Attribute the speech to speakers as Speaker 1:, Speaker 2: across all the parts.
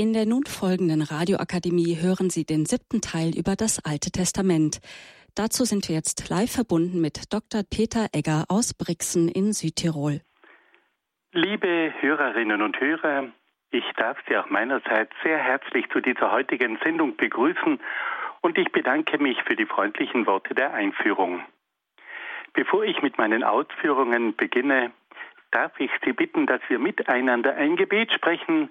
Speaker 1: In der nun folgenden Radioakademie hören Sie den siebten Teil über das Alte Testament. Dazu sind wir jetzt live verbunden mit Dr. Peter Egger aus Brixen in Südtirol.
Speaker 2: Liebe Hörerinnen und Hörer, ich darf Sie auch meinerseits sehr herzlich zu dieser heutigen Sendung begrüßen und ich bedanke mich für die freundlichen Worte der Einführung. Bevor ich mit meinen Ausführungen beginne, darf ich Sie bitten, dass wir miteinander ein Gebet sprechen,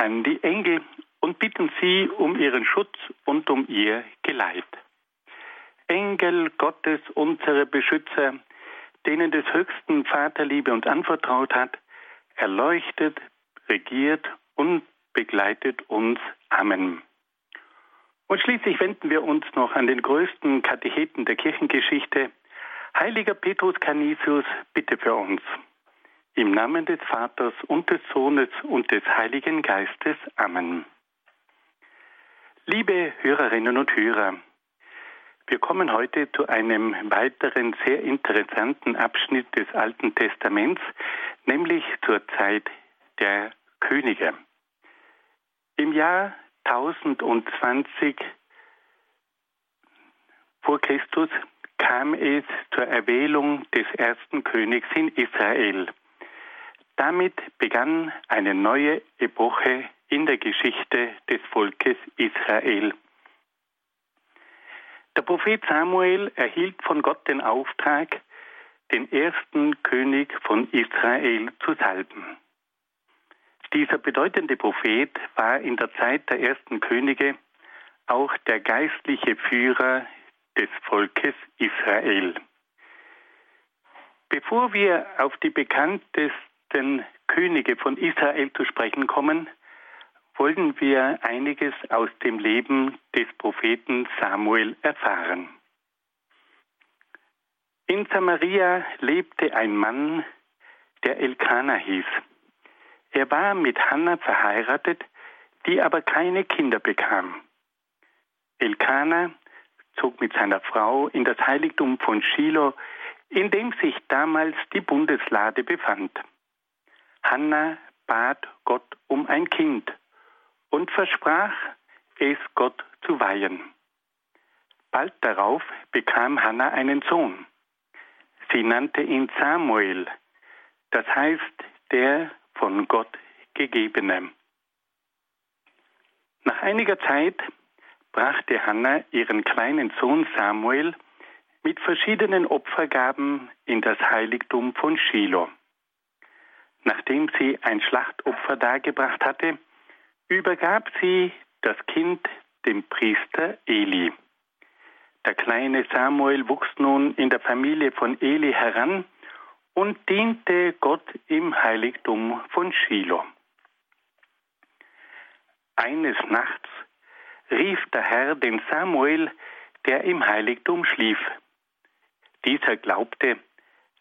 Speaker 2: an die Engel und bitten sie um ihren Schutz und um ihr Geleit. Engel Gottes, unsere Beschützer, denen des höchsten Vaterliebe uns anvertraut hat, erleuchtet, regiert und begleitet uns. Amen. Und schließlich wenden wir uns noch an den größten Katecheten der Kirchengeschichte, Heiliger Petrus Canisius, bitte für uns. Im Namen des Vaters und des Sohnes und des Heiligen Geistes. Amen. Liebe Hörerinnen und Hörer, wir kommen heute zu einem weiteren sehr interessanten Abschnitt des Alten Testaments, nämlich zur Zeit der Könige. Im Jahr 1020 vor Christus kam es zur Erwählung des ersten Königs in Israel. Damit begann eine neue Epoche in der Geschichte des Volkes Israel. Der Prophet Samuel erhielt von Gott den Auftrag, den ersten König von Israel zu salben. Dieser bedeutende Prophet war in der Zeit der ersten Könige auch der geistliche Führer des Volkes Israel. Bevor wir auf die bekanntesten den Könige von Israel zu sprechen kommen, wollen wir einiges aus dem Leben des Propheten Samuel erfahren. In Samaria lebte ein Mann, der Elkanah hieß. Er war mit Hannah verheiratet, die aber keine Kinder bekam. Elkanah zog mit seiner Frau in das Heiligtum von Shiloh, in dem sich damals die Bundeslade befand. Hannah bat Gott um ein Kind und versprach, es Gott zu weihen. Bald darauf bekam Hannah einen Sohn. Sie nannte ihn Samuel, das heißt der von Gott gegebene. Nach einiger Zeit brachte Hannah ihren kleinen Sohn Samuel mit verschiedenen Opfergaben in das Heiligtum von Shiloh. Nachdem sie ein Schlachtopfer dargebracht hatte, übergab sie das Kind dem Priester Eli. Der kleine Samuel wuchs nun in der Familie von Eli heran und diente Gott im Heiligtum von Shiloh. Eines Nachts rief der Herr den Samuel, der im Heiligtum schlief. Dieser glaubte,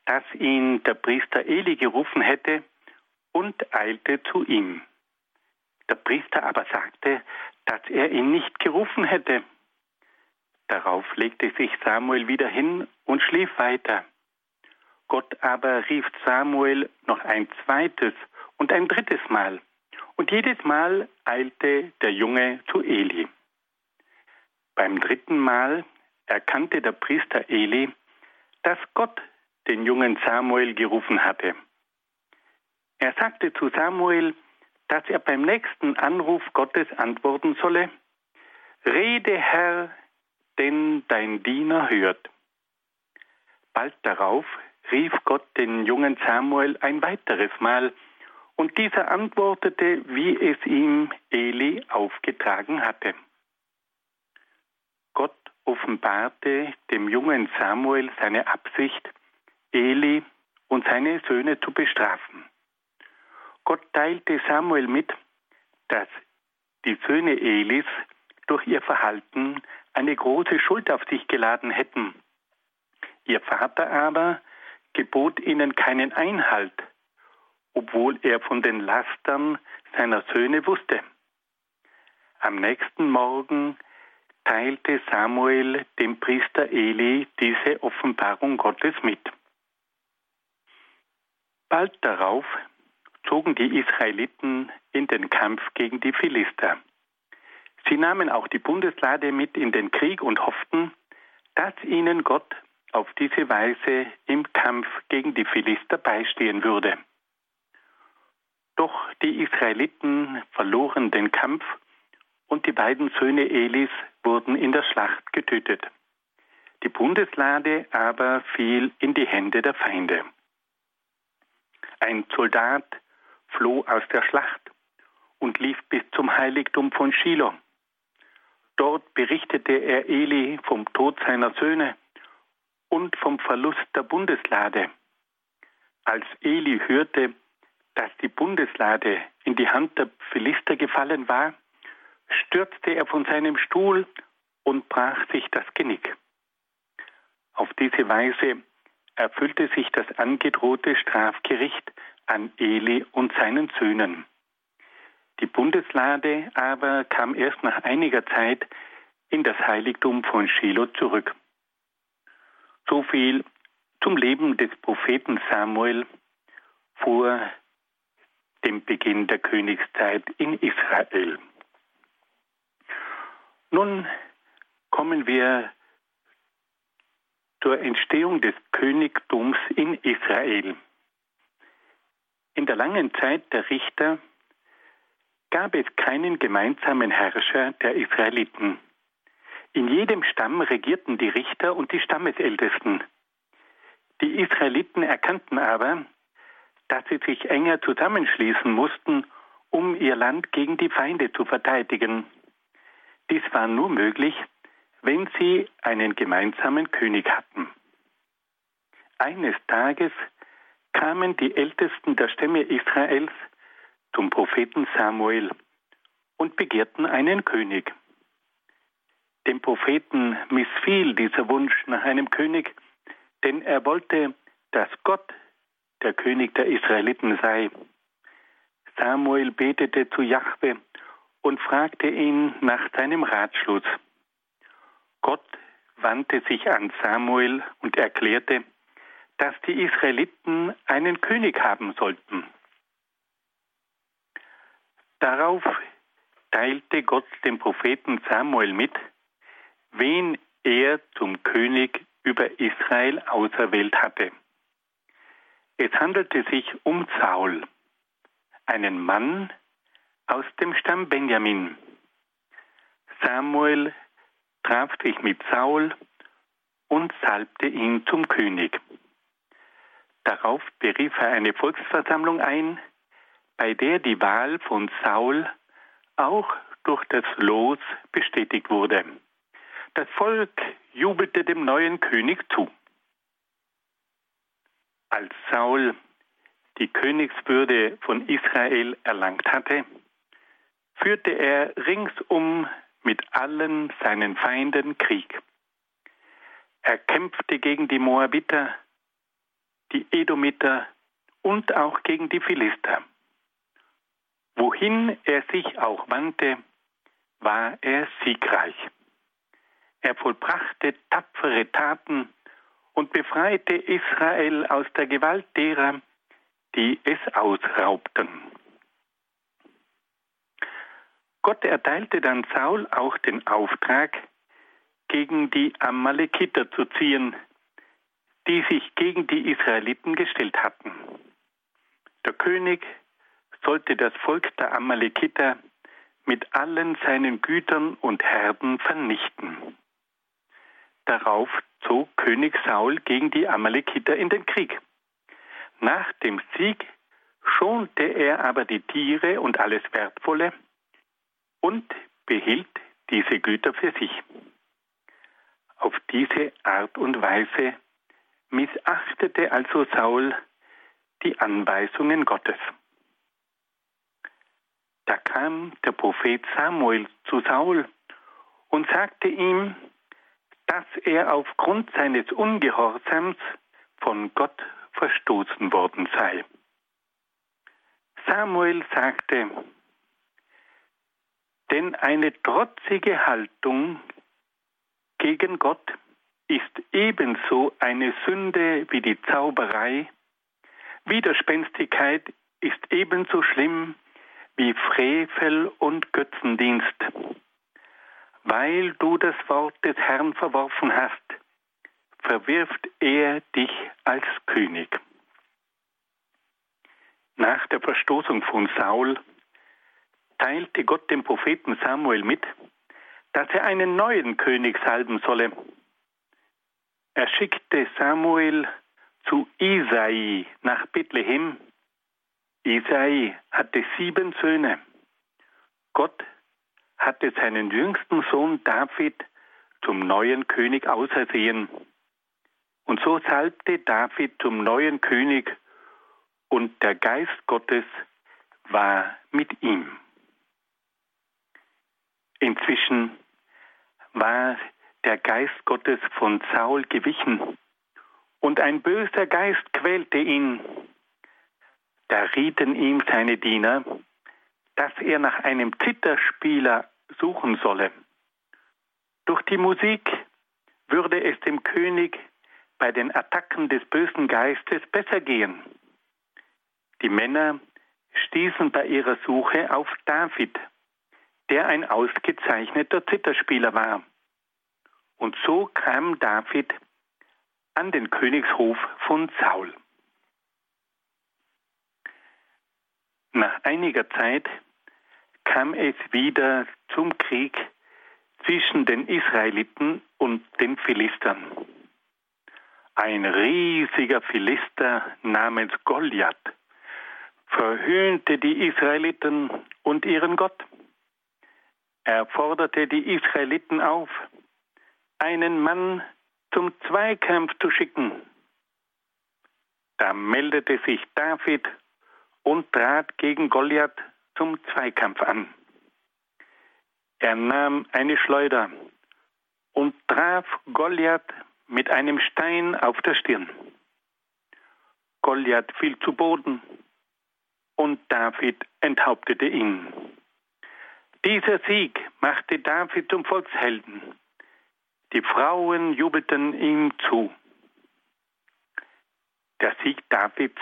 Speaker 2: dass ihn der Priester Eli gerufen hätte und eilte zu ihm. Der Priester aber sagte, dass er ihn nicht gerufen hätte. Darauf legte sich Samuel wieder hin und schlief weiter. Gott aber rief Samuel noch ein zweites und ein drittes Mal, und jedes Mal eilte der Junge zu Eli. Beim dritten Mal erkannte der Priester Eli, dass Gott den jungen Samuel gerufen hatte. Er sagte zu Samuel, dass er beim nächsten Anruf Gottes antworten solle, Rede, Herr, denn dein Diener hört. Bald darauf rief Gott den jungen Samuel ein weiteres Mal, und dieser antwortete, wie es ihm Eli aufgetragen hatte. Gott offenbarte dem jungen Samuel seine Absicht, Eli und seine Söhne zu bestrafen. Gott teilte Samuel mit, dass die Söhne Elis durch ihr Verhalten eine große Schuld auf sich geladen hätten. Ihr Vater aber gebot ihnen keinen Einhalt, obwohl er von den Lastern seiner Söhne wusste. Am nächsten Morgen teilte Samuel dem Priester Eli diese Offenbarung Gottes mit. Bald darauf zogen die Israeliten in den Kampf gegen die Philister. Sie nahmen auch die Bundeslade mit in den Krieg und hofften, dass ihnen Gott auf diese Weise im Kampf gegen die Philister beistehen würde. Doch die Israeliten verloren den Kampf und die beiden Söhne Elis wurden in der Schlacht getötet. Die Bundeslade aber fiel in die Hände der Feinde. Ein Soldat floh aus der Schlacht und lief bis zum Heiligtum von Shiloh. Dort berichtete er Eli vom Tod seiner Söhne und vom Verlust der Bundeslade. Als Eli hörte, dass die Bundeslade in die Hand der Philister gefallen war, stürzte er von seinem Stuhl und brach sich das Genick. Auf diese Weise erfüllte sich das angedrohte Strafgericht an Eli und seinen Söhnen. Die Bundeslade aber kam erst nach einiger Zeit in das Heiligtum von Shiloh zurück. So viel zum Leben des Propheten Samuel vor dem Beginn der Königszeit in Israel. Nun kommen wir zur Entstehung des Königtums in Israel. In der langen Zeit der Richter gab es keinen gemeinsamen Herrscher der Israeliten. In jedem Stamm regierten die Richter und die Stammesältesten. Die Israeliten erkannten aber, dass sie sich enger zusammenschließen mussten, um ihr Land gegen die Feinde zu verteidigen. Dies war nur möglich, wenn sie einen gemeinsamen König hatten. Eines Tages kamen die Ältesten der Stämme Israels zum Propheten Samuel und begehrten einen König. Dem Propheten missfiel dieser Wunsch nach einem König, denn er wollte, dass Gott der König der Israeliten sei. Samuel betete zu Jahwe und fragte ihn nach seinem Ratschluss. Gott wandte sich an Samuel und erklärte, dass die Israeliten einen König haben sollten. Darauf teilte Gott dem Propheten Samuel mit, wen er zum König über Israel auserwählt hatte. Es handelte sich um Saul, einen Mann aus dem Stamm Benjamin. Samuel traf sich mit Saul und salbte ihn zum König. Darauf berief er eine Volksversammlung ein, bei der die Wahl von Saul auch durch das Los bestätigt wurde. Das Volk jubelte dem neuen König zu. Als Saul die Königswürde von Israel erlangt hatte, führte er ringsum mit allen seinen Feinden Krieg. Er kämpfte gegen die Moabiter, die Edomiter und auch gegen die Philister. Wohin er sich auch wandte, war er siegreich. Er vollbrachte tapfere Taten und befreite Israel aus der Gewalt derer, die es ausraubten. Gott erteilte dann Saul auch den Auftrag, gegen die Amalekiter zu ziehen, die sich gegen die Israeliten gestellt hatten. Der König sollte das Volk der Amalekiter mit allen seinen Gütern und Herden vernichten. Darauf zog König Saul gegen die Amalekiter in den Krieg. Nach dem Sieg schonte er aber die Tiere und alles Wertvolle und behielt diese Güter für sich. Auf diese Art und Weise missachtete also Saul die Anweisungen Gottes. Da kam der Prophet Samuel zu Saul und sagte ihm, dass er aufgrund seines Ungehorsams von Gott verstoßen worden sei. Samuel sagte, denn eine trotzige Haltung gegen Gott ist ebenso eine Sünde wie die Zauberei. Widerspenstigkeit ist ebenso schlimm wie Frevel und Götzendienst. Weil du das Wort des Herrn verworfen hast, verwirft er dich als König. Nach der Verstoßung von Saul teilte Gott dem Propheten Samuel mit, dass er einen neuen König salben solle. Er schickte Samuel zu Isai nach Bethlehem. Isai hatte sieben Söhne. Gott hatte seinen jüngsten Sohn David zum neuen König ausersehen. Und so salbte David zum neuen König und der Geist Gottes war mit ihm. Inzwischen war der Geist Gottes von Saul gewichen und ein böser Geist quälte ihn. Da rieten ihm seine Diener, dass er nach einem Zitterspieler suchen solle. Durch die Musik würde es dem König bei den Attacken des bösen Geistes besser gehen. Die Männer stießen bei ihrer Suche auf David, der ein ausgezeichneter Zitterspieler war. Und so kam David an den Königshof von Saul. Nach einiger Zeit kam es wieder zum Krieg zwischen den Israeliten und den Philistern. Ein riesiger Philister namens Goliath verhöhnte die Israeliten und ihren Gott. Er forderte die Israeliten auf, einen Mann zum Zweikampf zu schicken. Da meldete sich David und trat gegen Goliath zum Zweikampf an. Er nahm eine Schleuder und traf Goliath mit einem Stein auf der Stirn. Goliath fiel zu Boden und David enthauptete ihn. Dieser Sieg machte David zum Volkshelden. Die Frauen jubelten ihm zu. Der Sieg Davids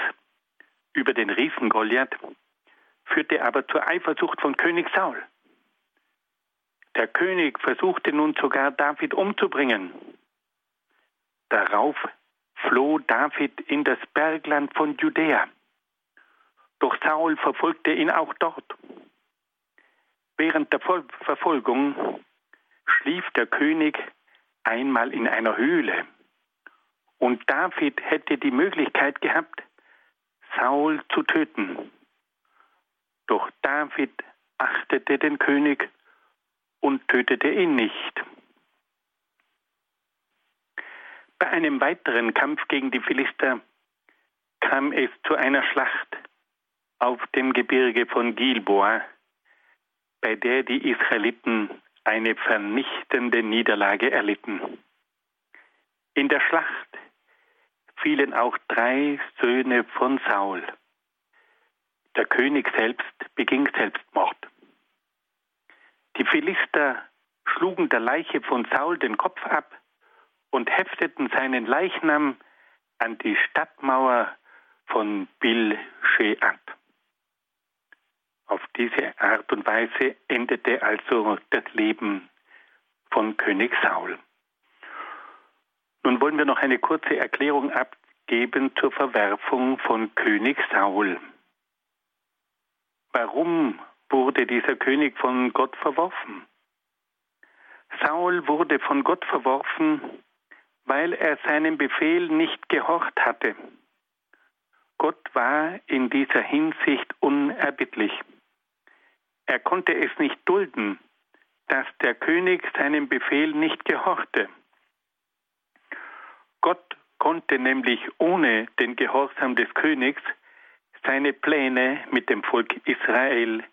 Speaker 2: über den Riesen Goliath führte aber zur Eifersucht von König Saul. Der König versuchte nun sogar David umzubringen. Darauf floh David in das Bergland von Judäa. Doch Saul verfolgte ihn auch dort. Während der Verfolgung schlief der König einmal in einer Höhle. Und David hätte die Möglichkeit gehabt, Saul zu töten. Doch David achtete den König und tötete ihn nicht. Bei einem weiteren Kampf gegen die Philister kam es zu einer Schlacht auf dem Gebirge von Gilboa, bei der die Israeliten eine vernichtende Niederlage erlitten. In der Schlacht fielen auch drei Söhne von Saul. Der König selbst beging Selbstmord. Die Philister schlugen der Leiche von Saul den Kopf ab und hefteten seinen Leichnam an die Stadtmauer von Bilsche ab. Auf diese Art und Weise endete also das Leben von König Saul. Nun wollen wir noch eine kurze Erklärung abgeben zur Verwerfung von König Saul. Warum wurde dieser König von Gott verworfen. Saul wurde von Gott verworfen, weil er seinem Befehl nicht gehorcht hatte. Gott war in dieser Hinsicht unerbittlich. Er konnte es nicht dulden, dass der König seinem Befehl nicht gehorchte. Gott konnte nämlich ohne den Gehorsam des Königs seine Pläne mit dem Volk Israel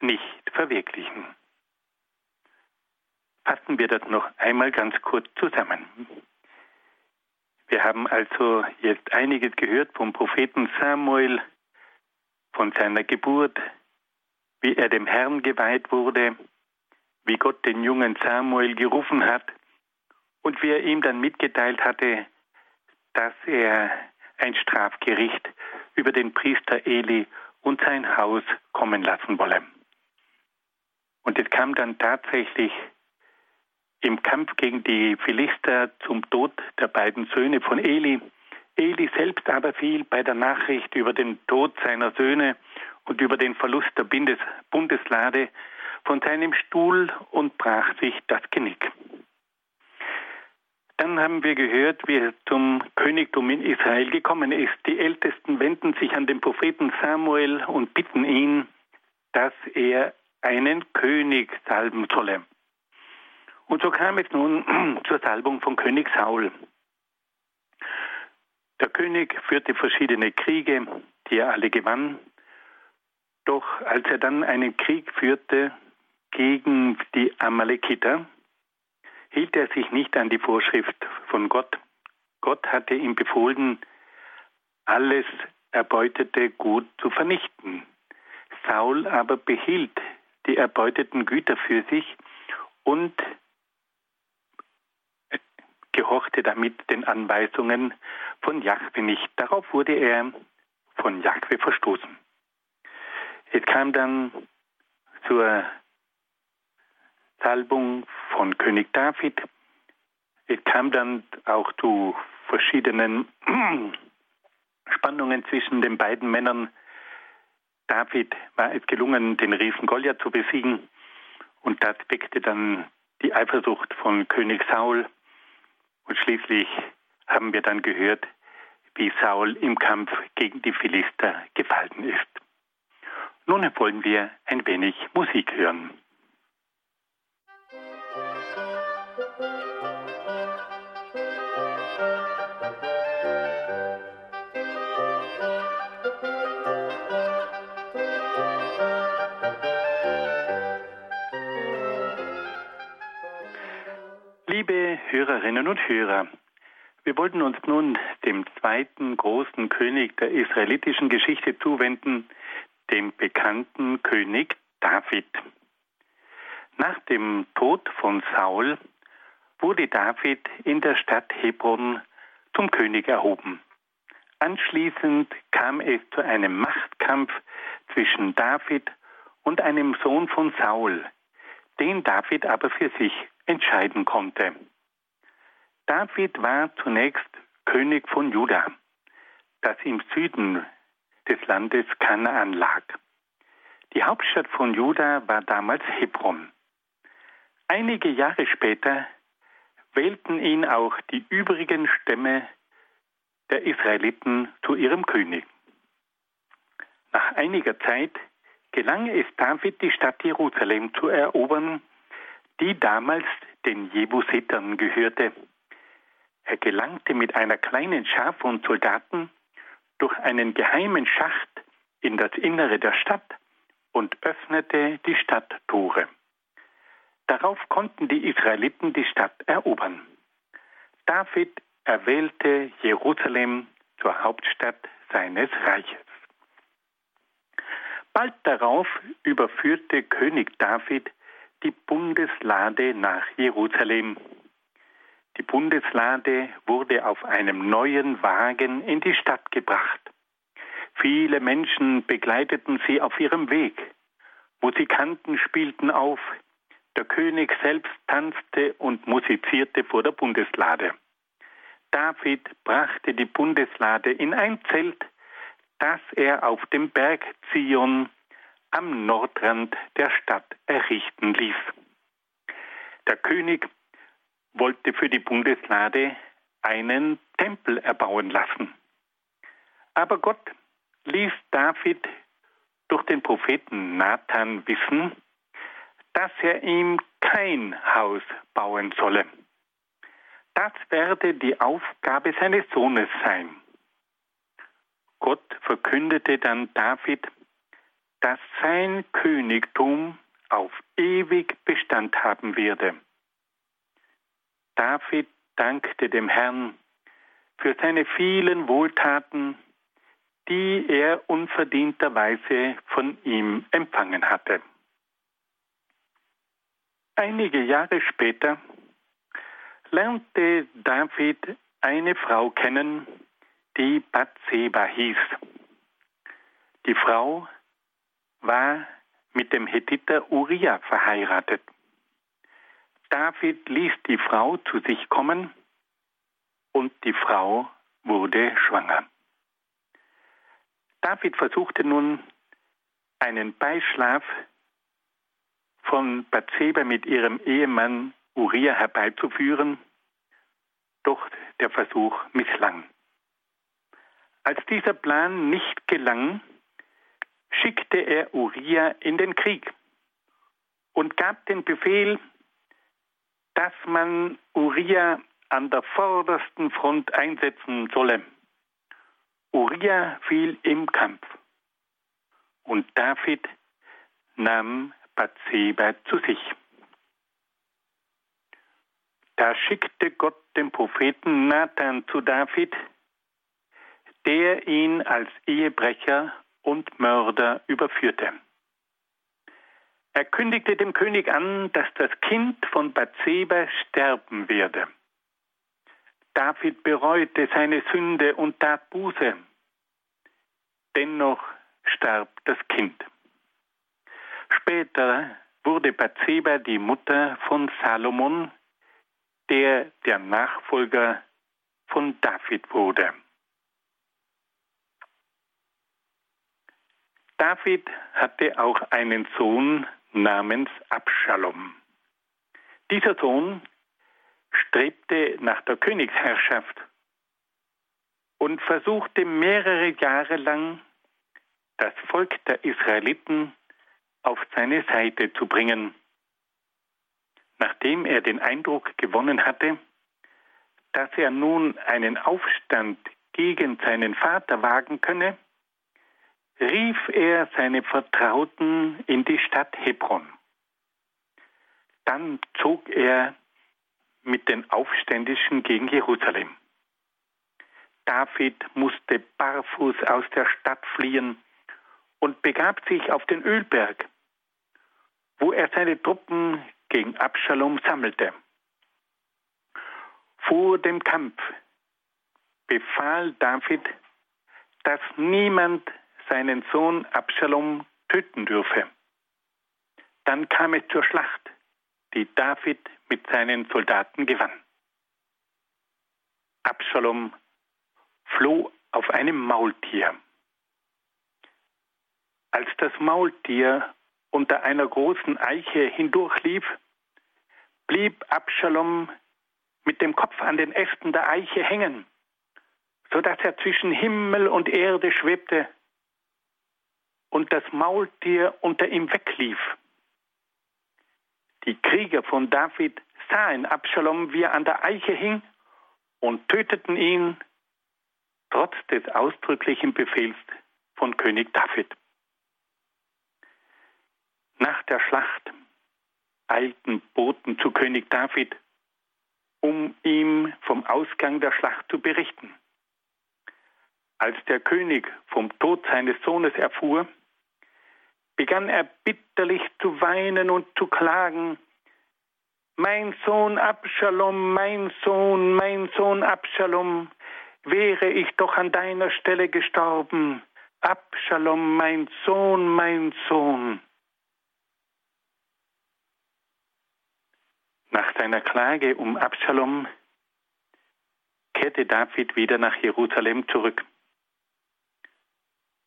Speaker 2: nicht verwirklichen. Fassen wir das noch einmal ganz kurz zusammen. Wir haben also jetzt einiges gehört vom Propheten Samuel, von seiner Geburt, wie er dem Herrn geweiht wurde, wie Gott den jungen Samuel gerufen hat und wie er ihm dann mitgeteilt hatte, dass er ein Strafgericht über den Priester Eli und sein Haus kommen lassen wolle. Und es kam dann tatsächlich im Kampf gegen die Philister zum Tod der beiden Söhne von Eli. Eli selbst aber fiel bei der Nachricht über den Tod seiner Söhne und über den Verlust der Bundeslade von seinem Stuhl und brach sich das Genick. Dann haben wir gehört, wie er zum Königtum in Israel gekommen ist. Die Ältesten wenden sich an den Propheten Samuel und bitten ihn, dass er einen König salben solle. Und so kam es nun zur Salbung von König Saul. Der König führte verschiedene Kriege, die er alle gewann. Doch als er dann einen Krieg führte gegen die Amalekiter, hielt er sich nicht an die Vorschrift von Gott. Gott hatte ihm befohlen, alles erbeutete Gut zu vernichten. Saul aber behielt die erbeuteten Güter für sich und gehorchte damit den Anweisungen von Jahwe nicht. Darauf wurde er von Jahwe verstoßen. Es kam dann zur Salbung von König David. Es kam dann auch zu verschiedenen Spannungen zwischen den beiden Männern. David war es gelungen, den Riesen Goliath zu besiegen. Und das weckte dann die Eifersucht von König Saul. Und schließlich haben wir dann gehört, wie Saul im Kampf gegen die Philister gefallen ist. Nun wollen wir ein wenig Musik hören. Liebe Hörerinnen und Hörer, wir wollten uns nun dem zweiten großen König der israelitischen Geschichte zuwenden, dem bekannten König David. Nach dem Tod von Saul wurde David in der Stadt Hebron zum König erhoben. Anschließend kam es zu einem Machtkampf zwischen David und einem Sohn von Saul, den David aber für sich entscheiden konnte. David war zunächst König von Juda, das im Süden des Landes Kanaan lag. Die Hauptstadt von Juda war damals Hebron. Einige Jahre später wählten ihn auch die übrigen Stämme der Israeliten zu ihrem König. Nach einiger Zeit gelang es David, die Stadt Jerusalem zu erobern, die damals den Jebusitern gehörte. Er gelangte mit einer kleinen Schar von Soldaten durch einen geheimen Schacht in das Innere der Stadt und öffnete die Stadttore. Darauf konnten die Israeliten die Stadt erobern. David erwählte Jerusalem zur Hauptstadt seines Reiches. Bald darauf überführte König David die Bundeslade nach Jerusalem. Die Bundeslade wurde auf einem neuen Wagen in die Stadt gebracht. Viele Menschen begleiteten sie auf ihrem Weg. Musikanten spielten auf, der König selbst tanzte und musizierte vor der Bundeslade. David brachte die Bundeslade in ein Zelt, das er auf dem Berg Zion am Nordrand der Stadt errichten ließ. Der König wollte für die Bundeslade einen Tempel erbauen lassen. Aber Gott ließ David durch den Propheten Nathan wissen, dass er ihm kein Haus bauen solle. Das werde die Aufgabe seines Sohnes sein. Gott verkündete dann David, dass sein Königtum auf ewig Bestand haben werde. David dankte dem Herrn für seine vielen Wohltaten, die er unverdienterweise von ihm empfangen hatte. Einige Jahre später lernte David eine Frau kennen, die Bathseba hieß. Die Frau war mit dem Hethiter Uriah verheiratet. David ließ die Frau zu sich kommen und die Frau wurde schwanger. David versuchte nun einen Beischlaf von Bathseba mit ihrem Ehemann Uriah herbeizuführen, doch der Versuch misslang. Als dieser Plan nicht gelang, schickte er Uriah in den Krieg und gab den Befehl, dass man Uriah an der vordersten Front einsetzen solle. Uriah fiel im Kampf und David nahm Bathseba zu sich. Da schickte Gott den Propheten Nathan zu David, der ihn als Ehebrecher und Mörder überführte. Er kündigte dem König an, dass das Kind von Bathseba sterben werde. David bereute seine Sünde und tat Buße. Dennoch starb das Kind. Später wurde Bathseba die Mutter von Salomon, der der Nachfolger von David wurde. David hatte auch einen Sohn namens Abschalom. Dieser Sohn strebte nach der Königsherrschaft und versuchte mehrere Jahre lang, das Volk der Israeliten auf seine Seite zu bringen. Nachdem er den Eindruck gewonnen hatte, dass er nun einen Aufstand gegen seinen Vater wagen könne, rief er seine Vertrauten in die Stadt Hebron. Dann zog er mit den Aufständischen gegen Jerusalem. David musste barfuß aus der Stadt fliehen und begab sich auf den Ölberg, wo er seine Truppen gegen Abschalom sammelte. Vor dem Kampf befahl David, dass niemand seinen Sohn Absalom töten dürfe. Dann kam es zur Schlacht, die David mit seinen Soldaten gewann. Absalom floh auf einem Maultier. Als das Maultier unter einer großen Eiche hindurchlief, blieb Absalom mit dem Kopf an den Ästen der Eiche hängen, so dass er zwischen Himmel und Erde schwebte und das Maultier unter ihm weglief. Die Krieger von David sahen Absalom, wie er an der Eiche hing, und töteten ihn trotz des ausdrücklichen Befehls von König David. Nach der Schlacht eilten Boten zu König David, um ihm vom Ausgang der Schlacht zu berichten. Als der König vom Tod seines Sohnes erfuhr, begann er bitterlich zu weinen und zu klagen. Mein Sohn Abschalom, mein Sohn, mein Sohn Abschalom, wäre ich doch an deiner Stelle gestorben. Abschalom, mein Sohn, mein Sohn. Nach seiner Klage um Abschalom kehrte David wieder nach Jerusalem zurück.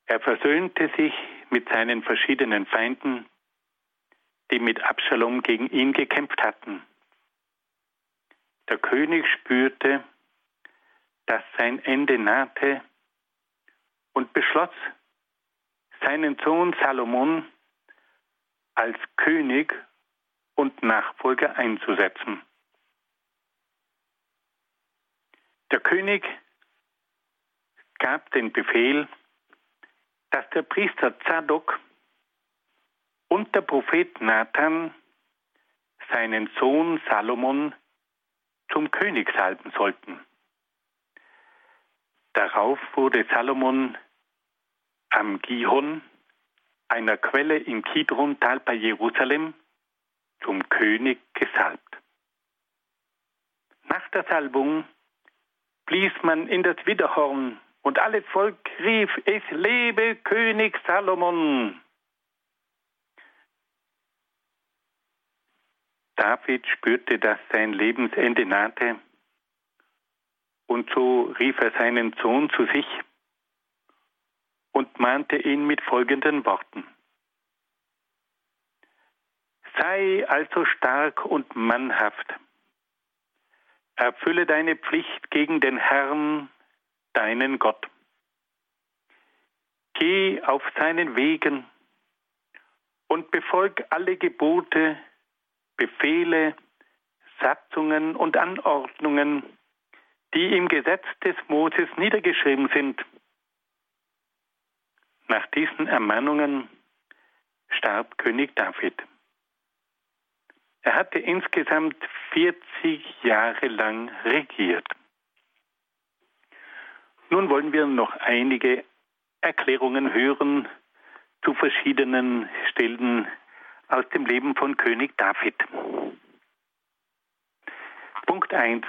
Speaker 2: Er versöhnte sich mit seinen verschiedenen Feinden, die mit Absalom gegen ihn gekämpft hatten. Der König spürte, dass sein Ende nahte und beschloss, seinen Sohn Salomon als König und Nachfolger einzusetzen. Der König gab den Befehl, dass der Priester Zadok und der Prophet Nathan seinen Sohn Salomon zum König salben sollten. Darauf wurde Salomon am Gihon, einer Quelle im Kidron-Tal bei Jerusalem, zum König gesalbt. Nach der Salbung blies man in das Widerhorn und alles Volk rief, es lebe König Salomon. David spürte, dass sein Lebensende nahte und so rief er seinen Sohn zu sich und mahnte ihn mit folgenden Worten. Sei also stark und mannhaft. Erfülle deine Pflicht gegen den Herrn, deinen Gott. Geh auf seinen Wegen und befolg alle Gebote, Befehle, Satzungen und Anordnungen, die im Gesetz des Moses niedergeschrieben sind. Nach diesen Ermahnungen starb König David. Er hatte insgesamt 40 Jahre lang regiert. Nun wollen wir noch einige Erklärungen hören zu verschiedenen Stellen aus dem Leben von König David. Punkt 1.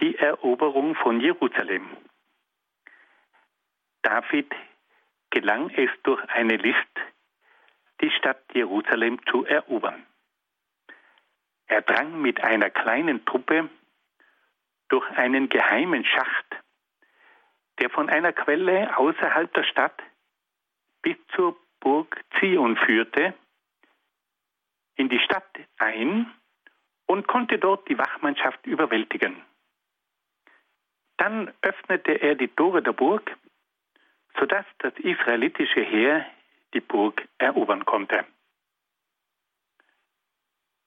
Speaker 2: Die Eroberung von Jerusalem. David gelang es durch eine List, die Stadt Jerusalem zu erobern. Er drang mit einer kleinen Truppe durch einen geheimen Schacht, der von einer Quelle außerhalb der Stadt bis zur Burg Zion führte, in die Stadt ein und konnte dort die Wachmannschaft überwältigen. Dann öffnete er die Tore der Burg, sodass das israelitische Heer die Burg erobern konnte.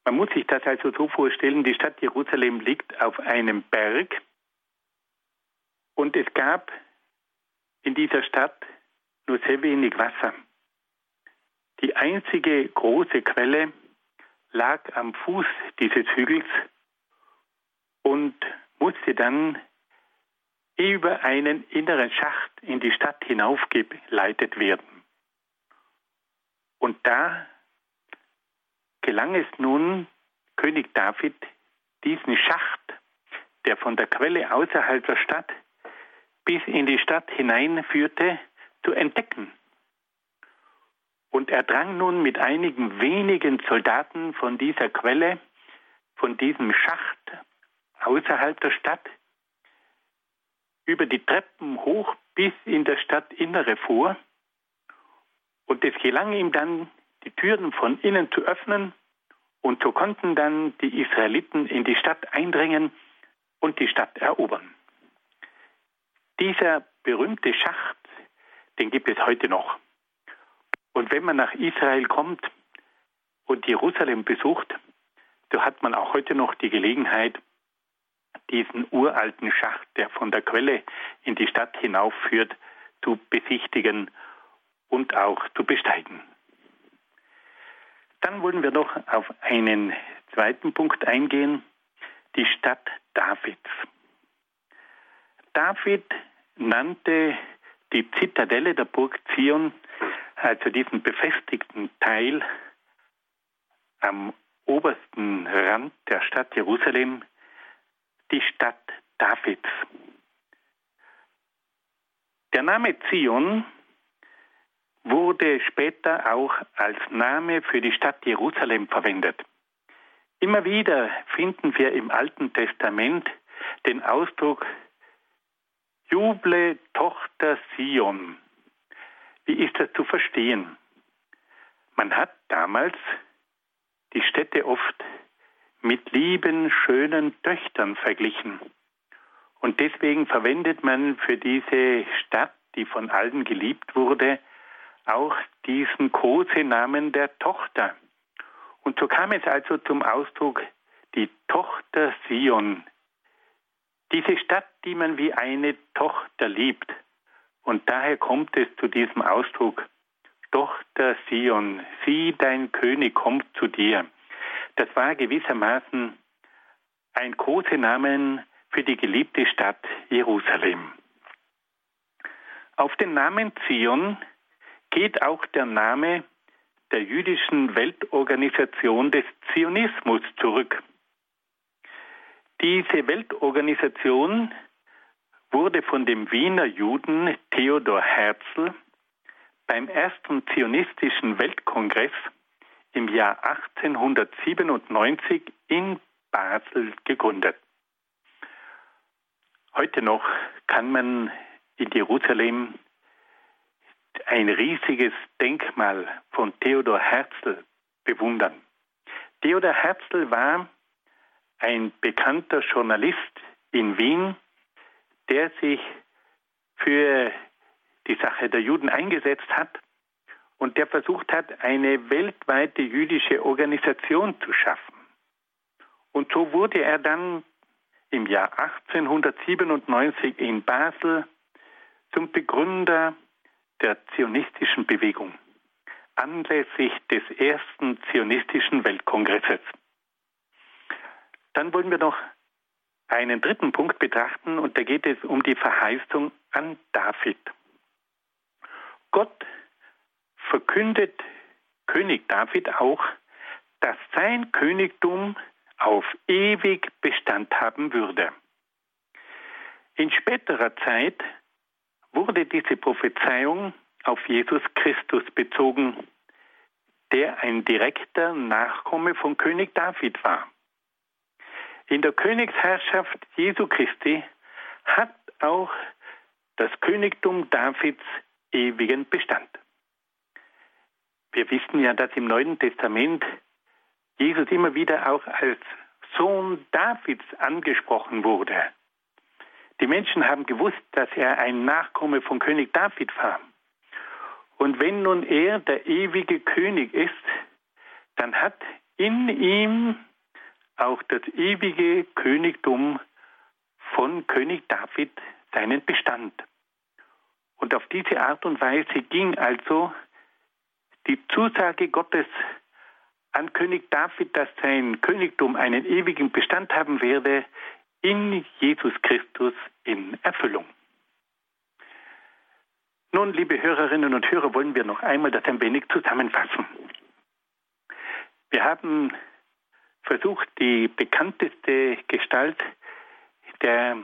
Speaker 2: Man muss sich das also so vorstellen, die Stadt Jerusalem liegt auf einem Berg und es gab in dieser Stadt nur sehr wenig Wasser. Die einzige große Quelle lag am Fuß dieses Hügels und musste dann über einen inneren Schacht in die Stadt hinaufgeleitet werden. Und da gelang es nun König David, diesen Schacht, der von der Quelle außerhalb der Stadt bis in die Stadt hineinführte, zu entdecken. Und er drang nun mit einigen wenigen Soldaten von dieser Quelle, von diesem Schacht außerhalb der Stadt, über die Treppen hoch bis in das Stadtinnere vor. Und es gelang ihm dann, die Türen von innen zu öffnen und so konnten dann die Israeliten in die Stadt eindringen und die Stadt erobern. Dieser berühmte Schacht, den gibt es heute noch. Und wenn man nach Israel kommt und Jerusalem besucht, so hat man auch heute noch die Gelegenheit, diesen uralten Schacht, der von der Quelle in die Stadt hinaufführt, zu besichtigen und auch zu besteigen. Dann wollen wir noch auf einen zweiten Punkt eingehen, die Stadt Davids. David nannte die Zitadelle der Burg Zion, also diesen befestigten Teil am obersten Rand der Stadt Jerusalem, die Stadt Davids. Der Name Zion wurde später auch als Name für die Stadt Jerusalem verwendet. Immer wieder finden wir im Alten Testament den Ausdruck Juble Tochter Sion. Wie ist das zu verstehen? Man hat damals die Städte oft mit lieben, schönen Töchtern verglichen. Und deswegen verwendet man für diese Stadt, die von allen geliebt wurde, auch diesen Kosenamen der Tochter. Und so kam es also zum Ausdruck die Tochter Sion. Diese Stadt, die man wie eine Tochter liebt. Und daher kommt es zu diesem Ausdruck, Tochter Sion, sieh, dein König kommt zu dir. Das war gewissermaßen ein Kosenamen für die geliebte Stadt Jerusalem. Auf den Namen Zion geht auch der Name der jüdischen Weltorganisation des Zionismus zurück. Diese Weltorganisation wurde von dem Wiener Juden Theodor Herzl beim ersten zionistischen Weltkongress im Jahr 1897 in Basel gegründet. Heute noch kann man in Jerusalem ein riesiges Denkmal von Theodor Herzl bewundern. Theodor Herzl war ein bekannter Journalist in Wien, der sich für die Sache der Juden eingesetzt hat und der versucht hat, eine weltweite jüdische Organisation zu schaffen. Und so wurde er dann im Jahr 1897 in Basel zum Begründer der zionistischen Bewegung anlässlich des ersten zionistischen Weltkongresses. Dann wollen wir noch einen dritten Punkt betrachten und da geht es um die Verheißung an David. Gott verkündet König David auch, dass sein Königtum auf ewig Bestand haben würde. In späterer Zeit wurde diese Prophezeiung auf Jesus Christus bezogen, der ein direkter Nachkomme von König David war. In der Königsherrschaft Jesu Christi hat auch das Königtum Davids ewigen Bestand. Wir wissen ja, dass im Neuen Testament Jesus immer wieder auch als Sohn Davids angesprochen wurde. Die Menschen haben gewusst, dass er ein Nachkomme von König David war. Und wenn nun er der ewige König ist, dann hat in ihm auch das ewige Königtum von König David seinen Bestand. Und auf diese Art und Weise ging also die Zusage Gottes an König David, dass sein Königtum einen ewigen Bestand haben werde, in Jesus Christus in Erfüllung. Nun, liebe Hörerinnen und Hörer, wollen wir noch einmal das ein wenig zusammenfassen. Wir haben versucht, die bekannteste Gestalt der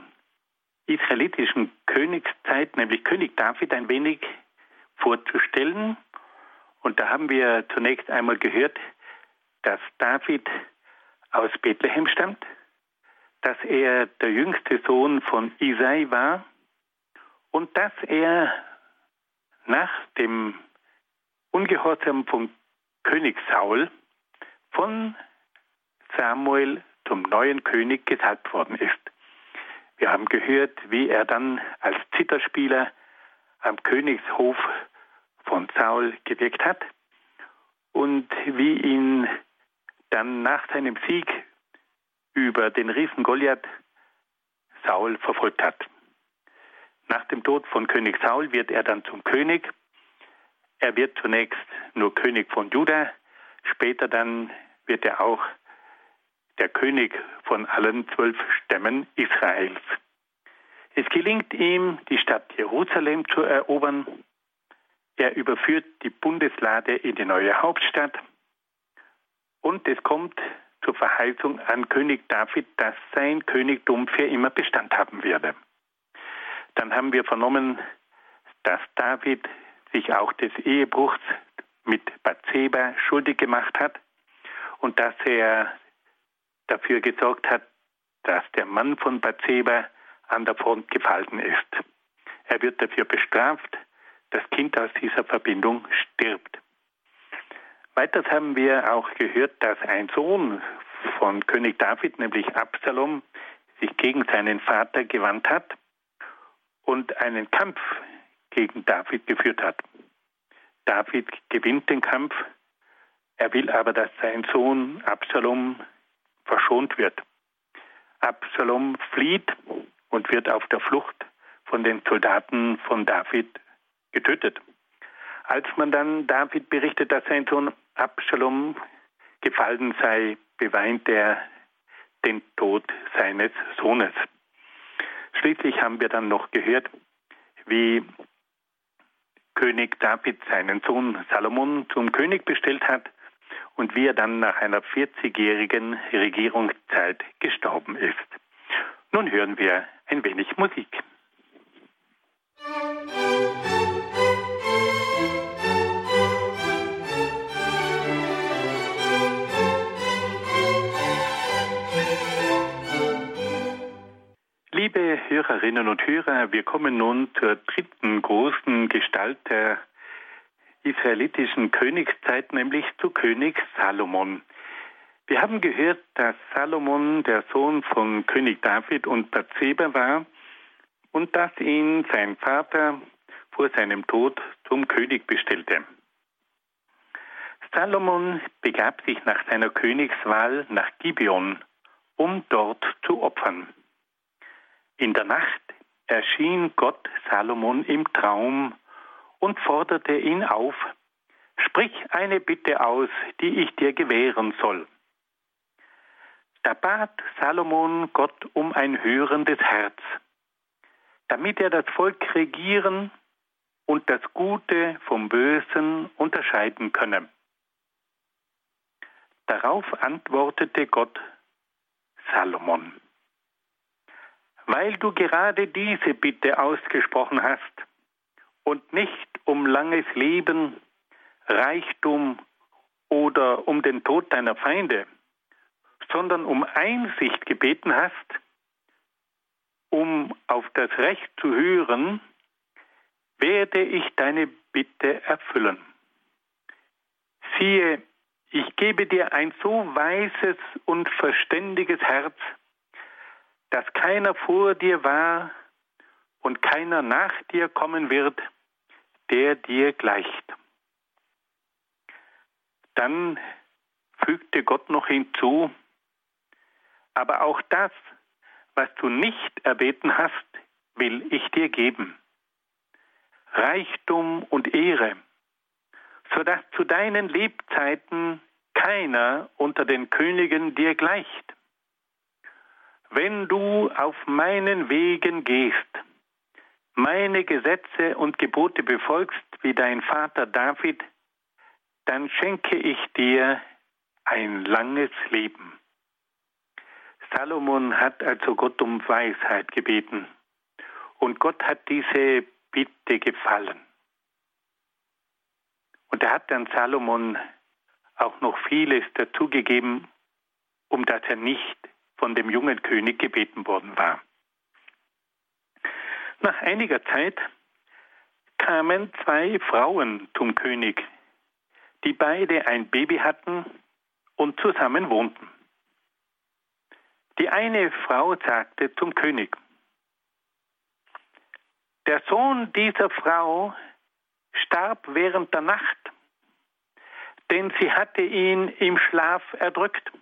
Speaker 2: israelitischen Königszeit, nämlich König David, ein wenig vorzustellen. Und da haben wir zunächst einmal gehört, dass David aus Bethlehem stammt, dass er der jüngste Sohn von Isai war und dass er nach dem Ungehorsam von König Saul von Samuel zum neuen König gesalbt worden ist. Wir haben gehört, wie er dann als Zitterspieler am Königshof von Saul gewirkt hat und wie ihn dann nach seinem Sieg über den Riesen Goliath Saul verfolgt hat. Nach dem Tod von König Saul wird er dann zum König. Er wird zunächst nur König von Juda, später dann wird er auch der König von allen zwölf Stämmen Israels. Es gelingt ihm, die Stadt Jerusalem zu erobern. Er überführt die Bundeslade in die neue Hauptstadt. Und es kommt zur Verheißung an König David, dass sein Königtum für immer Bestand haben werde. Dann haben wir vernommen, dass David sich auch des Ehebruchs mit Bathseba schuldig gemacht hat und dass er dafür gesorgt hat, dass der Mann von Bathseba an der Front gefallen ist. Er wird dafür bestraft, das Kind aus dieser Verbindung stirbt. Weiters haben wir auch gehört, dass ein Sohn von König David, nämlich Absalom, sich gegen seinen Vater gewandt hat und einen Kampf gegen David geführt hat. David gewinnt den Kampf, er will aber, dass sein Sohn Absalom verschont wird. Absalom flieht und wird auf der Flucht von den Soldaten von David getötet. Als man dann David berichtet, dass sein Sohn Absalom gefallen sei, beweint er den Tod seines Sohnes. Schließlich haben wir dann noch gehört, wie König David seinen Sohn Salomon zum König bestellt hat und wie er dann nach einer 40-jährigen Regierungszeit gestorben ist. Nun hören wir ein wenig Musik. Liebe Hörerinnen und Hörer, wir kommen nun zur dritten großen Gestalt der israelitischen Königszeit, nämlich zu König Salomon. Wir haben gehört, dass Salomon der Sohn von König David und Bathseba war und dass ihn sein Vater vor seinem Tod zum König bestellte. Salomon begab sich nach seiner Königswahl nach Gibeon, um dort zu opfern. In der Nacht erschien Gott Salomon im Traum und forderte ihn auf, sprich eine Bitte aus, die ich dir gewähren soll. Da bat Salomon Gott um ein hörendes Herz, damit er das Volk regieren und das Gute vom Bösen unterscheiden könne. Darauf antwortete Gott Salomon. Weil du gerade diese Bitte ausgesprochen hast und nicht um langes Leben, Reichtum oder um den Tod deiner Feinde, sondern um Einsicht gebeten hast, um auf das Recht zu hören, werde ich deine Bitte erfüllen. Siehe, ich gebe dir ein so weises und verständiges Herz, dass keiner vor dir war und keiner nach dir kommen wird, der dir gleicht. Dann fügte Gott noch hinzu, aber auch das, was du nicht erbeten hast, will ich dir geben. Reichtum und Ehre, sodass zu deinen Lebzeiten keiner unter den Königen dir gleicht. Wenn du auf meinen Wegen gehst, meine Gesetze und Gebote befolgst wie dein Vater David, dann schenke ich dir ein langes Leben. Salomon hat also Gott um Weisheit gebeten und Gott hat diese Bitte gefallen. Und er hat dann Salomon auch noch vieles dazugegeben, um das er nicht von dem jungen König gebeten worden war. Nach einiger Zeit kamen zwei Frauen zum König, die beide ein Baby hatten und zusammen wohnten. Die eine Frau sagte zum König, der Sohn dieser Frau starb während der Nacht, denn sie hatte ihn im Schlaf erdrückt.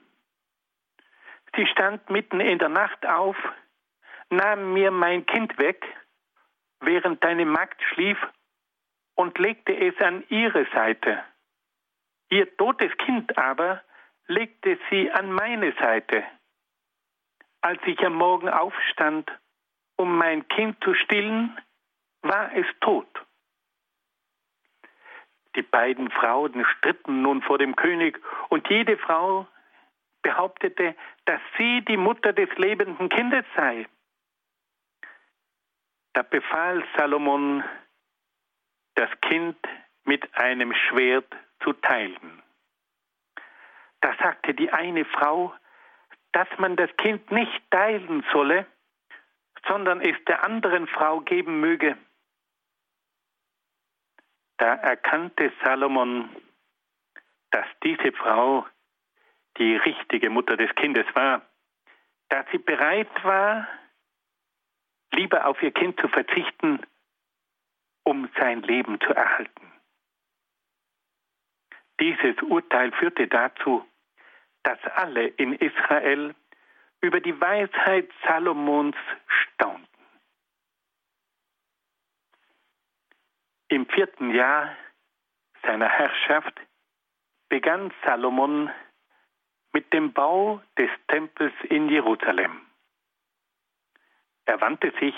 Speaker 2: Sie stand mitten in der Nacht auf, nahm mir mein Kind weg, während deine Magd schlief, und legte es an ihre Seite. Ihr totes Kind aber legte sie an meine Seite. Als ich am Morgen aufstand, um mein Kind zu stillen, war es tot. Die beiden Frauen stritten nun vor dem König, und jede Frau behauptete, dass sie die Mutter des lebenden Kindes sei. Da befahl Salomon, das Kind mit einem Schwert zu teilen. Da sagte die eine Frau, dass man das Kind nicht teilen solle, sondern es der anderen Frau geben möge. Da erkannte Salomon, dass diese Frau die richtige Mutter des Kindes war, dass sie bereit war, lieber auf ihr Kind zu verzichten, um sein Leben zu erhalten. Dieses Urteil führte dazu, dass alle in Israel über die Weisheit Salomons staunten. Im vierten Jahr seiner Herrschaft begann Salomon mit dem Bau des Tempels in Jerusalem. Er wandte sich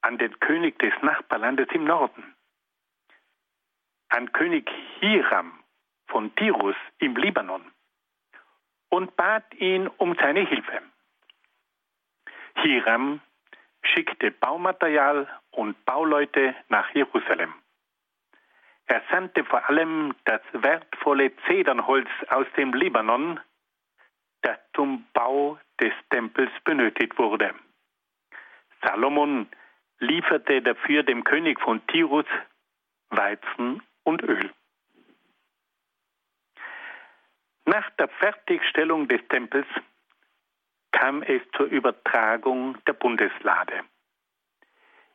Speaker 2: an den König des Nachbarlandes im Norden, an König Hiram von Tirus im Libanon und bat ihn um seine Hilfe. Hiram schickte Baumaterial und Bauleute nach Jerusalem. Er sandte vor allem das wertvolle Zedernholz aus dem Libanon, das zum Bau des Tempels benötigt wurde. Salomon lieferte dafür dem König von Tirus Weizen und Öl. Nach der Fertigstellung des Tempels kam es zur Übertragung der Bundeslade.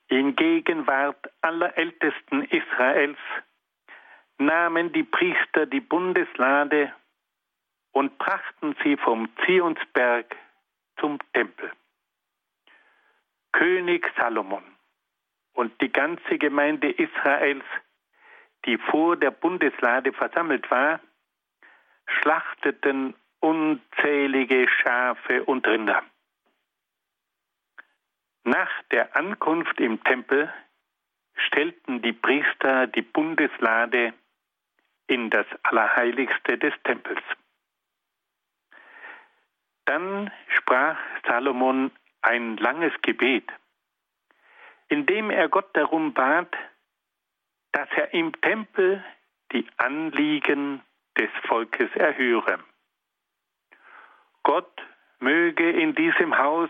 Speaker 2: In Gegenwart aller Ältesten Israels nahmen die Priester die Bundeslade und brachten sie vom Zionsberg zum Tempel. König Salomon und die ganze Gemeinde Israels, die vor der Bundeslade versammelt war, schlachteten unzählige Schafe und Rinder. Nach der Ankunft im Tempel stellten die Priester die Bundeslade in das Allerheiligste des Tempels. Dann sprach Salomon ein langes Gebet, in dem er Gott darum bat, dass er im Tempel die Anliegen des Volkes erhöre. Gott möge in diesem Haus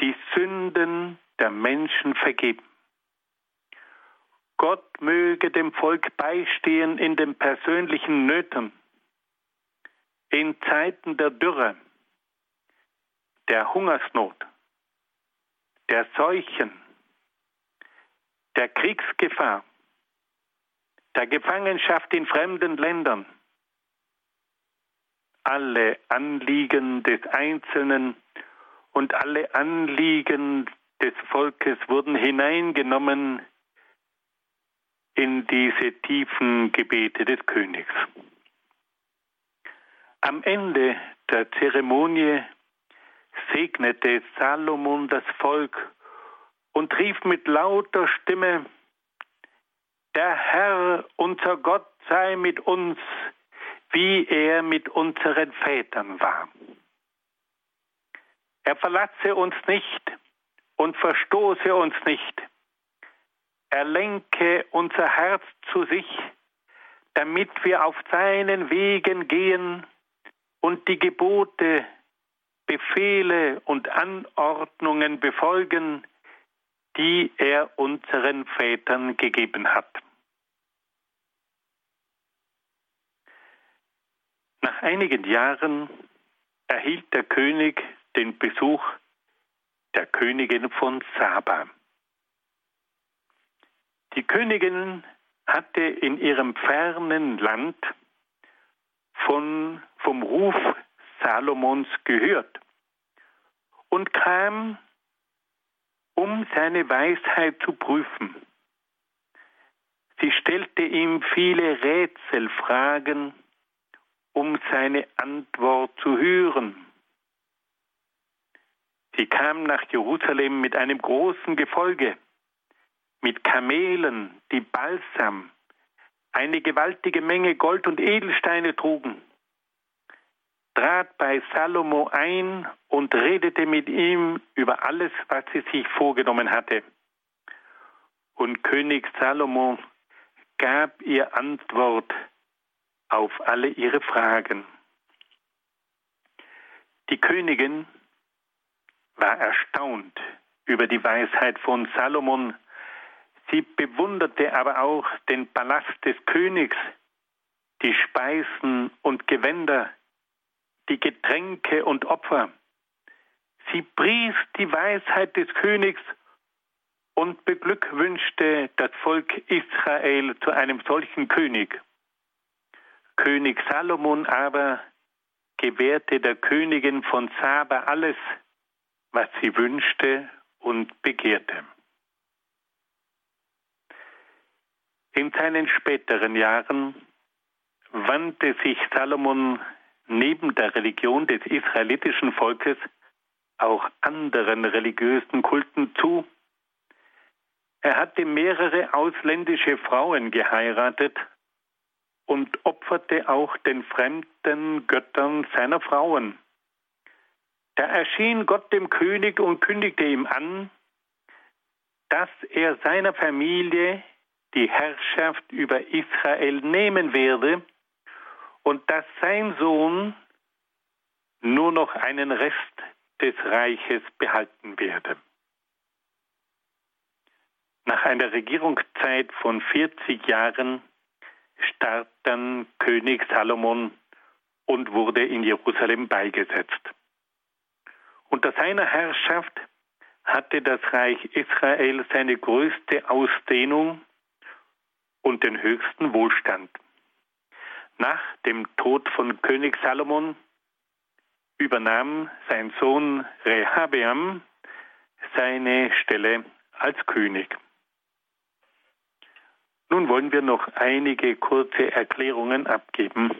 Speaker 2: die Sünden der Menschen vergeben. Gott möge dem Volk beistehen in den persönlichen Nöten, in Zeiten der Dürre, der Hungersnot, der Seuchen, der Kriegsgefahr, der Gefangenschaft in fremden Ländern. Alle Anliegen des Einzelnen und alle Anliegen des Volkes wurden hineingenommen in diese tiefen Gebete des Königs. Am Ende der Zeremonie segnete Salomon das Volk und rief mit lauter Stimme, der Herr, unser Gott, sei mit uns, wie er mit unseren Vätern war. Er verlasse uns nicht und verstoße uns nicht. Er lenke unser Herz zu sich, damit wir auf seinen Wegen gehen und die Gebote, Befehle und Anordnungen befolgen, die er unseren Vätern gegeben hat. Nach einigen Jahren erhielt der König den Besuch der Königin von Saba. Die Königin hatte in ihrem fernen Land von, vom Ruf Salomons gehört und kam, um seine Weisheit zu prüfen. Sie stellte ihm viele Rätselfragen, um seine Antwort zu hören. Sie kam nach Jerusalem mit einem großen Gefolge mit Kamelen, die Balsam, eine gewaltige Menge Gold und Edelsteine trugen, trat bei Salomo ein und redete mit ihm über alles, was sie sich vorgenommen hatte. Und König Salomo gab ihr Antwort auf alle ihre Fragen. Die Königin war erstaunt über die Weisheit von Salomon, Sie bewunderte aber auch den Palast des Königs, die Speisen und Gewänder, die Getränke und Opfer. Sie pries die Weisheit des Königs und beglückwünschte das Volk Israel zu einem solchen König. König Salomon aber gewährte der Königin von Saba alles, was sie wünschte und begehrte. In seinen späteren Jahren wandte sich Salomon neben der Religion des israelitischen Volkes auch anderen religiösen Kulten zu. Er hatte mehrere ausländische Frauen geheiratet und opferte auch den fremden Göttern seiner Frauen. Da erschien Gott dem König und kündigte ihm an, dass er seiner Familie die Herrschaft über Israel nehmen werde und dass sein Sohn nur noch einen Rest des Reiches behalten werde. Nach einer Regierungszeit von 40 Jahren starb dann König Salomon und wurde in Jerusalem beigesetzt. Unter seiner Herrschaft hatte das Reich Israel seine größte Ausdehnung und den höchsten Wohlstand. Nach dem Tod von König Salomon übernahm sein Sohn Rehabeam seine Stelle als König. Nun wollen wir noch einige kurze Erklärungen abgeben.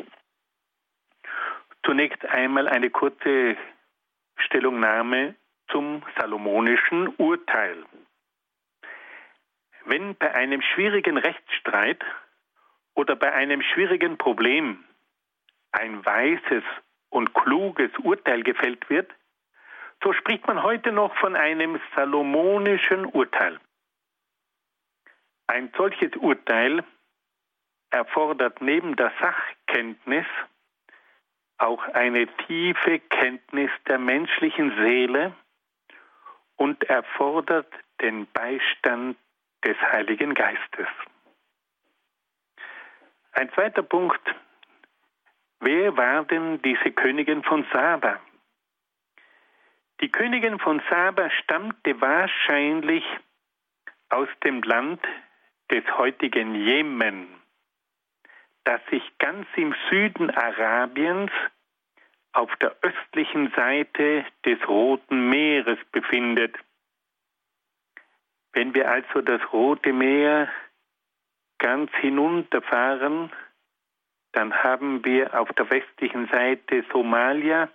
Speaker 2: Zunächst einmal eine kurze Stellungnahme zum salomonischen Urteil. Wenn bei einem schwierigen Rechtsstreit oder bei einem schwierigen Problem ein weises und kluges Urteil gefällt wird, so spricht man heute noch von einem salomonischen Urteil. Ein solches Urteil erfordert neben der Sachkenntnis auch eine tiefe Kenntnis der menschlichen Seele und erfordert den Beistand des Heiligen Geistes. Ein zweiter Punkt. Wer war denn diese Königin von Saba? Die Königin von Saba stammte wahrscheinlich aus dem Land des heutigen Jemen, das sich ganz im Süden Arabiens auf der östlichen Seite des Roten Meeres befindet. Wenn wir also das Rote Meer ganz hinunterfahren, dann haben wir auf der westlichen Seite Somalia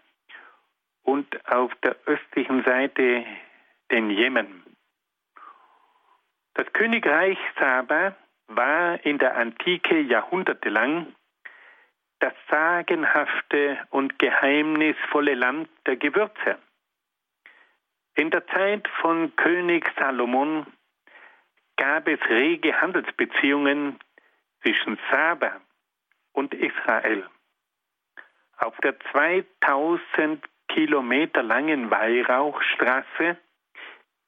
Speaker 2: und auf der östlichen Seite den Jemen. Das Königreich Saba war in der Antike jahrhundertelang das sagenhafte und geheimnisvolle Land der Gewürze. In der Zeit von König Salomon gab es rege Handelsbeziehungen zwischen Saba und Israel. Auf der 2000 Kilometer langen Weihrauchstraße,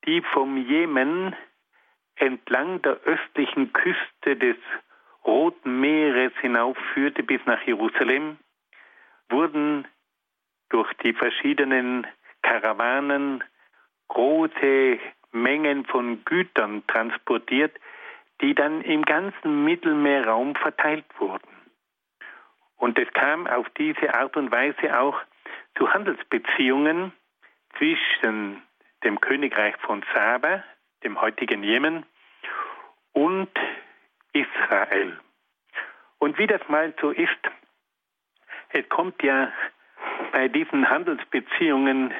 Speaker 2: die vom Jemen entlang der östlichen Küste des Roten Meeres hinaufführte bis nach Jerusalem, wurden durch die verschiedenen Karawanen große Mengen von Gütern transportiert, die dann im ganzen Mittelmeerraum verteilt wurden. Und es kam auf diese Art und Weise auch zu Handelsbeziehungen zwischen dem Königreich von Saba, dem heutigen Jemen, und Israel. Und wie das mal so ist, es kommt ja bei diesen Handelsbeziehungen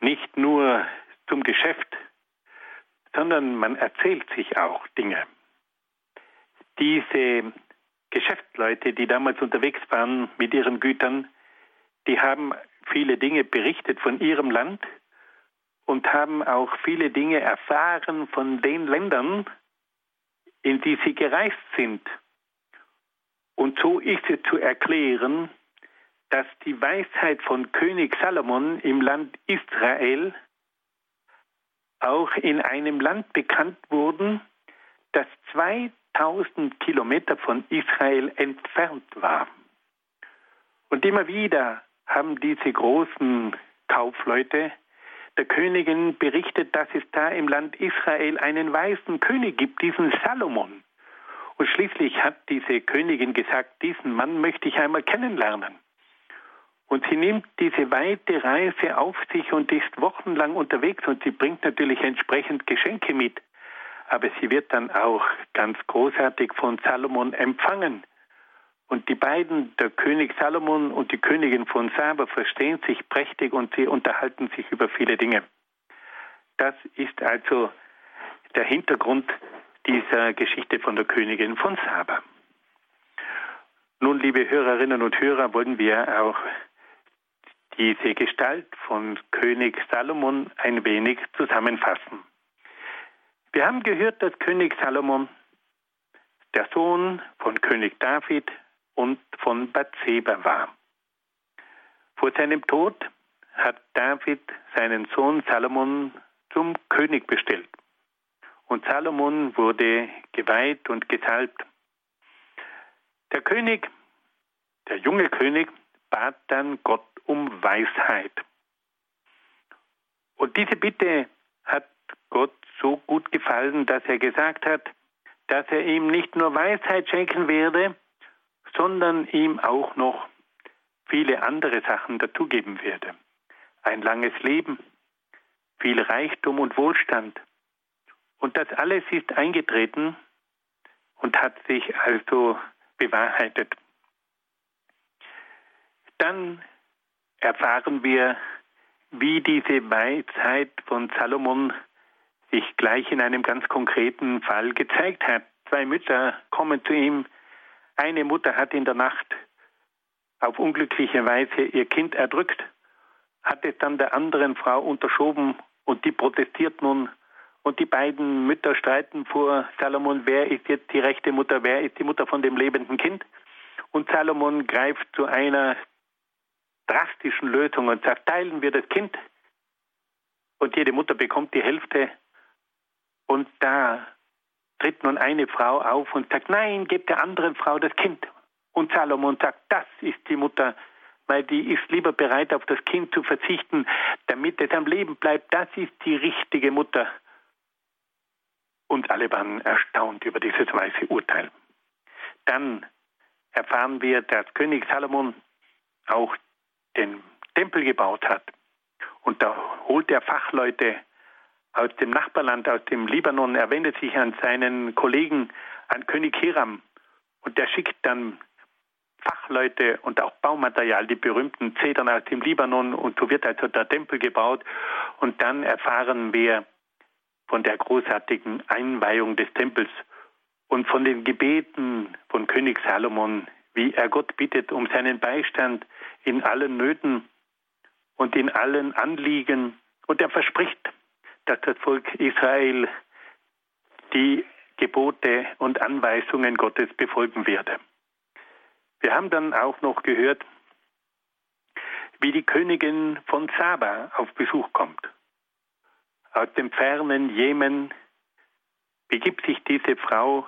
Speaker 2: nicht nur zum Geschäft, sondern man erzählt sich auch Dinge. Diese Geschäftsleute, die damals unterwegs waren mit ihren Gütern, die haben viele Dinge berichtet von ihrem Land und haben auch viele Dinge erfahren von den Ländern, in die sie gereist sind. Und so ist es zu erklären, dass die Weisheit von König Salomon im Land Israel auch in einem Land bekannt wurde, das 2000 Kilometer von Israel entfernt war. Und immer wieder haben diese großen Kaufleute der Königin berichtet, dass es da im Land Israel einen weißen König gibt, diesen Salomon. Und schließlich hat diese Königin gesagt, diesen Mann möchte ich einmal kennenlernen. Und sie nimmt diese weite Reise auf sich und ist wochenlang unterwegs und sie bringt natürlich entsprechend Geschenke mit. Aber sie wird dann auch ganz großartig von Salomon empfangen. Und die beiden, der König Salomon und die Königin von Saba, verstehen sich prächtig und sie unterhalten sich über viele Dinge. Das ist also der Hintergrund dieser Geschichte von der Königin von Saba. Nun, liebe Hörerinnen und Hörer, wollen wir auch diese Gestalt von König Salomon ein wenig zusammenfassen. Wir haben gehört, dass König Salomon der Sohn von König David und von Bathseba war. Vor seinem Tod hat David seinen Sohn Salomon zum König bestellt. Und Salomon wurde geweiht und gesalbt. Der König, der junge König, bat dann Gott um Weisheit. Und diese Bitte hat Gott so gut gefallen, dass er gesagt hat, dass er ihm nicht nur Weisheit schenken werde, sondern ihm auch noch viele andere Sachen dazugeben werde. Ein langes Leben, viel Reichtum und Wohlstand. Und das alles ist eingetreten und hat sich also bewahrheitet. Dann erfahren wir, wie diese Weisheit von Salomon sich gleich in einem ganz konkreten Fall gezeigt hat. Zwei Mütter kommen zu ihm. Eine Mutter hat in der Nacht auf unglückliche Weise ihr Kind erdrückt, hat es dann der anderen Frau unterschoben und die protestiert nun. Und die beiden Mütter streiten vor Salomon, wer ist jetzt die rechte Mutter, wer ist die Mutter von dem lebenden Kind. Und Salomon greift zu einer drastischen Lösung und sagt, teilen wir das Kind. Und jede Mutter bekommt die Hälfte. Und da tritt nun eine Frau auf und sagt, nein, gebt der anderen Frau das Kind. Und Salomon sagt, das ist die Mutter, weil die ist lieber bereit, auf das Kind zu verzichten, damit es am Leben bleibt. Das ist die richtige Mutter. Und alle waren erstaunt über dieses weiße Urteil. Dann erfahren wir, dass König Salomon auch den Tempel gebaut hat. Und da holt er Fachleute aus dem Nachbarland, aus dem Libanon. Er wendet sich an seinen Kollegen, an König Hiram. Und der schickt dann Fachleute und auch Baumaterial, die berühmten Zedern aus dem Libanon. Und so wird also der Tempel gebaut. Und dann erfahren wir von der großartigen Einweihung des Tempels und von den Gebeten von König Salomon, wie er Gott bittet um seinen Beistand in allen Nöten und in allen Anliegen. Und er verspricht, dass das Volk Israel die Gebote und Anweisungen Gottes befolgen werde. Wir haben dann auch noch gehört, wie die Königin von Saba auf Besuch kommt. Aus dem fernen Jemen begibt sich diese Frau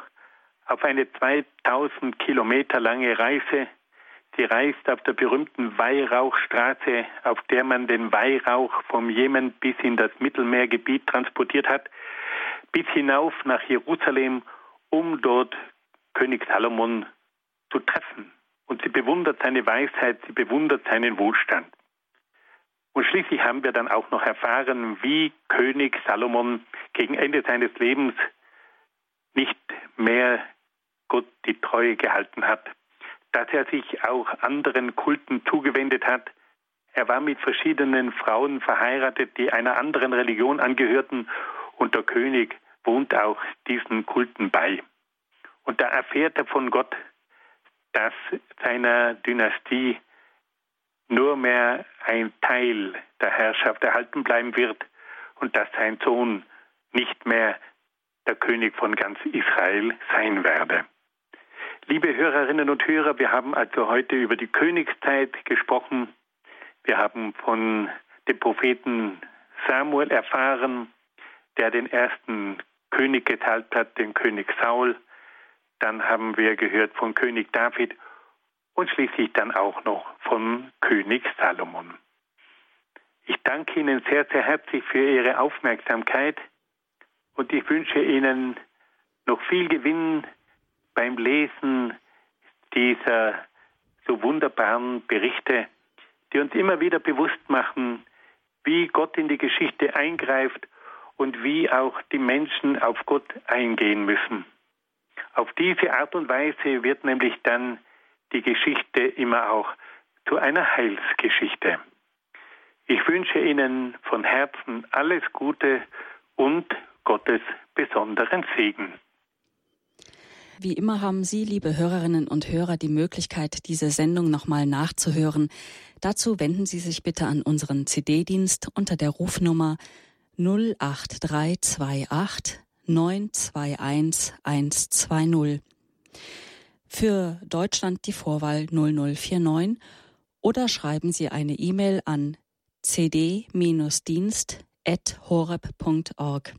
Speaker 2: auf eine 2000 Kilometer lange Reise. Sie reist auf der berühmten Weihrauchstraße, auf der man den Weihrauch vom Jemen bis in das Mittelmeergebiet transportiert hat, bis hinauf nach Jerusalem, um dort König Salomon zu treffen. Und sie bewundert seine Weisheit, sie bewundert seinen Wohlstand. Und schließlich haben wir dann auch noch erfahren, wie König Salomon gegen Ende seines Lebens nicht mehr Gott die Treue gehalten hat, dass er sich auch anderen Kulten zugewendet hat. Er war mit verschiedenen Frauen verheiratet, die einer anderen Religion angehörten und der König wohnt auch diesen Kulten bei. Und da erfährt er von Gott, dass seiner Dynastie nur mehr ein Teil der Herrschaft erhalten bleiben wird und dass sein Sohn nicht mehr der König von ganz Israel sein werde. Liebe Hörerinnen und Hörer, wir haben also heute über die Königszeit gesprochen. Wir haben von dem Propheten Samuel erfahren, der den ersten König geteilt hat, den König Saul. dann haben wir gehört von König David und schließlich dann auch noch von König Salomon. Ich danke Ihnen sehr, sehr herzlich für Ihre Aufmerksamkeit und ich wünsche Ihnen noch viel Gewinn beim Lesen dieser so wunderbaren Berichte, die uns immer wieder bewusst machen, wie Gott in die Geschichte eingreift und wie auch die Menschen auf Gott eingehen müssen. Auf diese Art und Weise wird nämlich dann die Geschichte immer auch zu einer Heilsgeschichte. Ich wünsche Ihnen von Herzen alles Gute und Gottes besonderen Segen.
Speaker 1: Wie immer haben Sie, liebe Hörerinnen und Hörer, die Möglichkeit, diese Sendung nochmal nachzuhören. Dazu wenden Sie sich bitte an unseren CD-Dienst unter der Rufnummer 08328 921 120. Für Deutschland die Vorwahl 0049 oder schreiben Sie eine E-Mail an cd-dienst.horeb.org.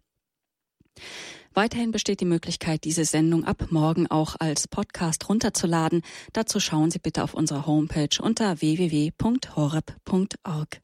Speaker 1: Weiterhin besteht die Möglichkeit, diese Sendung ab morgen auch als Podcast runterzuladen. Dazu schauen Sie bitte auf unserer Homepage unter www.horeb.org.